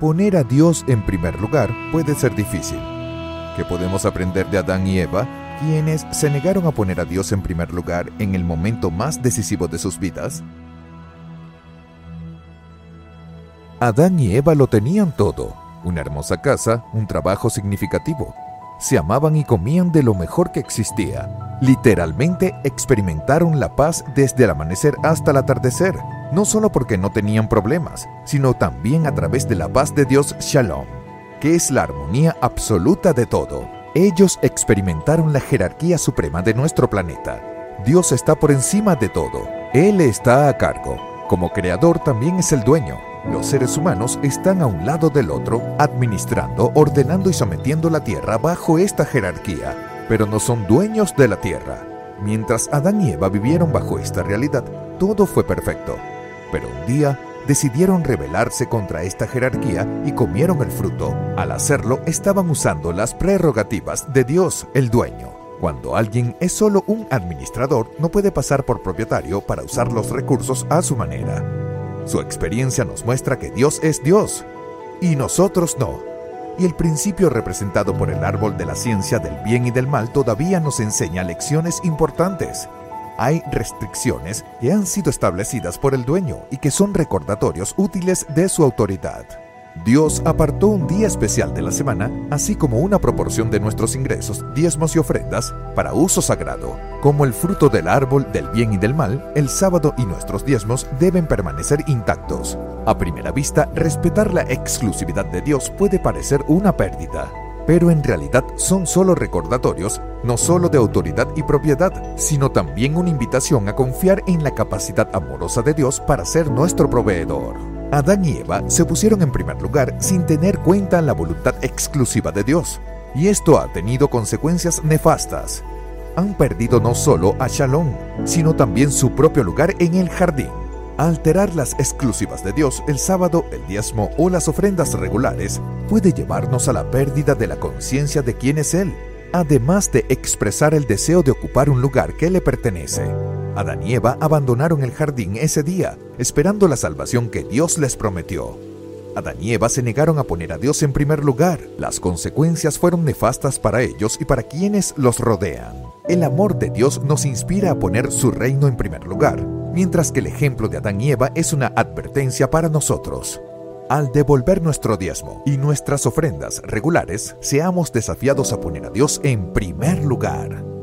Poner a Dios en primer lugar puede ser difícil. ¿Qué podemos aprender de Adán y Eva, quienes se negaron a poner a Dios en primer lugar en el momento más decisivo de sus vidas? Adán y Eva lo tenían todo, una hermosa casa, un trabajo significativo. Se amaban y comían de lo mejor que existía. Literalmente experimentaron la paz desde el amanecer hasta el atardecer, no solo porque no tenían problemas, sino también a través de la paz de Dios Shalom, que es la armonía absoluta de todo. Ellos experimentaron la jerarquía suprema de nuestro planeta. Dios está por encima de todo. Él está a cargo. Como creador también es el dueño. Los seres humanos están a un lado del otro, administrando, ordenando y sometiendo la tierra bajo esta jerarquía, pero no son dueños de la tierra. Mientras Adán y Eva vivieron bajo esta realidad, todo fue perfecto. Pero un día decidieron rebelarse contra esta jerarquía y comieron el fruto. Al hacerlo, estaban usando las prerrogativas de Dios, el dueño. Cuando alguien es solo un administrador, no puede pasar por propietario para usar los recursos a su manera. Su experiencia nos muestra que Dios es Dios y nosotros no. Y el principio representado por el árbol de la ciencia del bien y del mal todavía nos enseña lecciones importantes. Hay restricciones que han sido establecidas por el dueño y que son recordatorios útiles de su autoridad. Dios apartó un día especial de la semana, así como una proporción de nuestros ingresos, diezmos y ofrendas, para uso sagrado. Como el fruto del árbol del bien y del mal, el sábado y nuestros diezmos deben permanecer intactos. A primera vista, respetar la exclusividad de Dios puede parecer una pérdida, pero en realidad son solo recordatorios, no solo de autoridad y propiedad, sino también una invitación a confiar en la capacidad amorosa de Dios para ser nuestro proveedor. Adán y Eva se pusieron en primer lugar sin tener cuenta la voluntad exclusiva de Dios, y esto ha tenido consecuencias nefastas. Han perdido no solo a Shalom, sino también su propio lugar en el jardín. Alterar las exclusivas de Dios, el sábado, el diezmo o las ofrendas regulares puede llevarnos a la pérdida de la conciencia de quién es Él, además de expresar el deseo de ocupar un lugar que le pertenece. Adán y Eva abandonaron el jardín ese día, esperando la salvación que Dios les prometió. Adán y Eva se negaron a poner a Dios en primer lugar. Las consecuencias fueron nefastas para ellos y para quienes los rodean. El amor de Dios nos inspira a poner su reino en primer lugar, mientras que el ejemplo de Adán y Eva es una advertencia para nosotros. Al devolver nuestro diezmo y nuestras ofrendas regulares, seamos desafiados a poner a Dios en primer lugar.